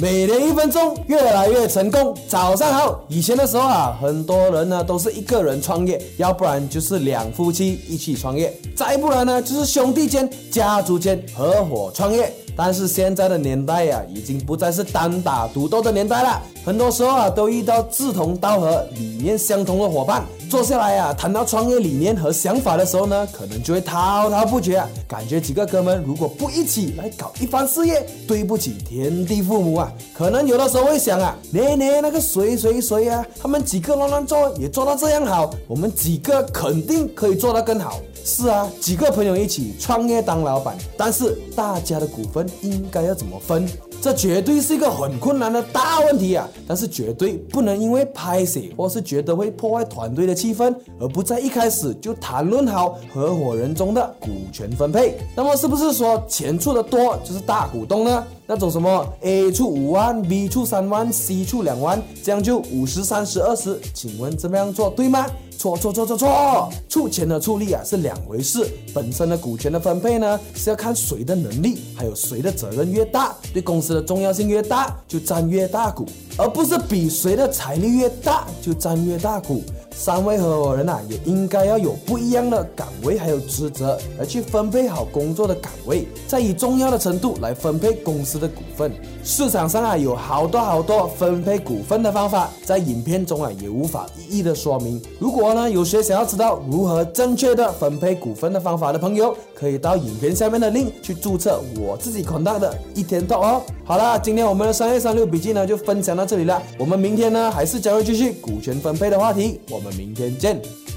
每天一分钟，越来越成功。早上好，以前的时候啊，很多人呢都是一个人创业，要不然就是两夫妻一起创业，再不然呢就是兄弟间、家族间合伙创业。但是现在的年代呀，已经不再是单打独斗的年代了。很多时候啊，都遇到志同道合、理念相同的伙伴，坐下来呀，谈到创业理念和想法的时候呢，可能就会滔滔不绝啊。感觉几个哥们如果不一起来搞一番事业，对不起天地父母啊。可能有的时候会想啊，那那那个谁谁谁啊，他们几个乱乱做也做到这样好，我们几个肯定可以做得更好。是啊，几个朋友一起创业当老板，但是大家的股份应该要怎么分？这绝对是一个很困难的大问题啊！但是绝对不能因为拍戏或是觉得会破坏团队的气氛，而不在一开始就谈论好合伙人中的股权分配。那么是不是说钱出的多就是大股东呢？那种什么 A 出五万，B 出三万，C 出两万，这样就五十、三十、二十，请问这么样做对吗？错错错错错！出钱和出力啊是两回事，本身的股权的分配呢是要看谁的能力，还有谁的责任越大，对公司的重要性越大，就占越大股，而不是比谁的财力越大就占越大股。三位合伙人呐，也应该要有不一样的岗位还有职责，来去分配好工作的岗位，再以重要的程度来分配公司的股份。市场上啊有好多好多分配股份的方法，在影片中啊也无法一一的说明。如果呢有谁想要知道如何正确的分配股份的方法的朋友，可以到影片下面的 link 去注册我自己款待的一天到哦。好啦，今天我们的商业三六笔记呢就分享到这里了，我们明天呢还是将会继续股权分配的话题，我们明天见。